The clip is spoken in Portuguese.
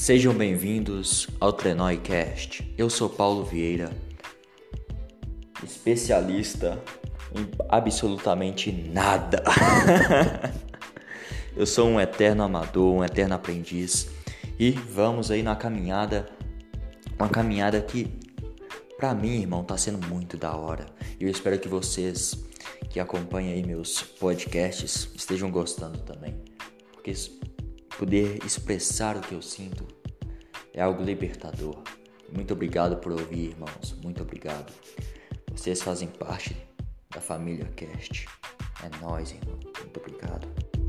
Sejam bem-vindos ao Trenói Cast. Eu sou Paulo Vieira, especialista em absolutamente nada. Eu sou um eterno amador, um eterno aprendiz e vamos aí na caminhada, uma caminhada que para mim, irmão, tá sendo muito da hora. Eu espero que vocês que acompanham aí meus podcasts estejam gostando também. Porque poder expressar o que eu sinto é algo libertador. Muito obrigado por ouvir, irmãos. Muito obrigado. Vocês fazem parte da família Cast. É nós, irmão. Muito obrigado.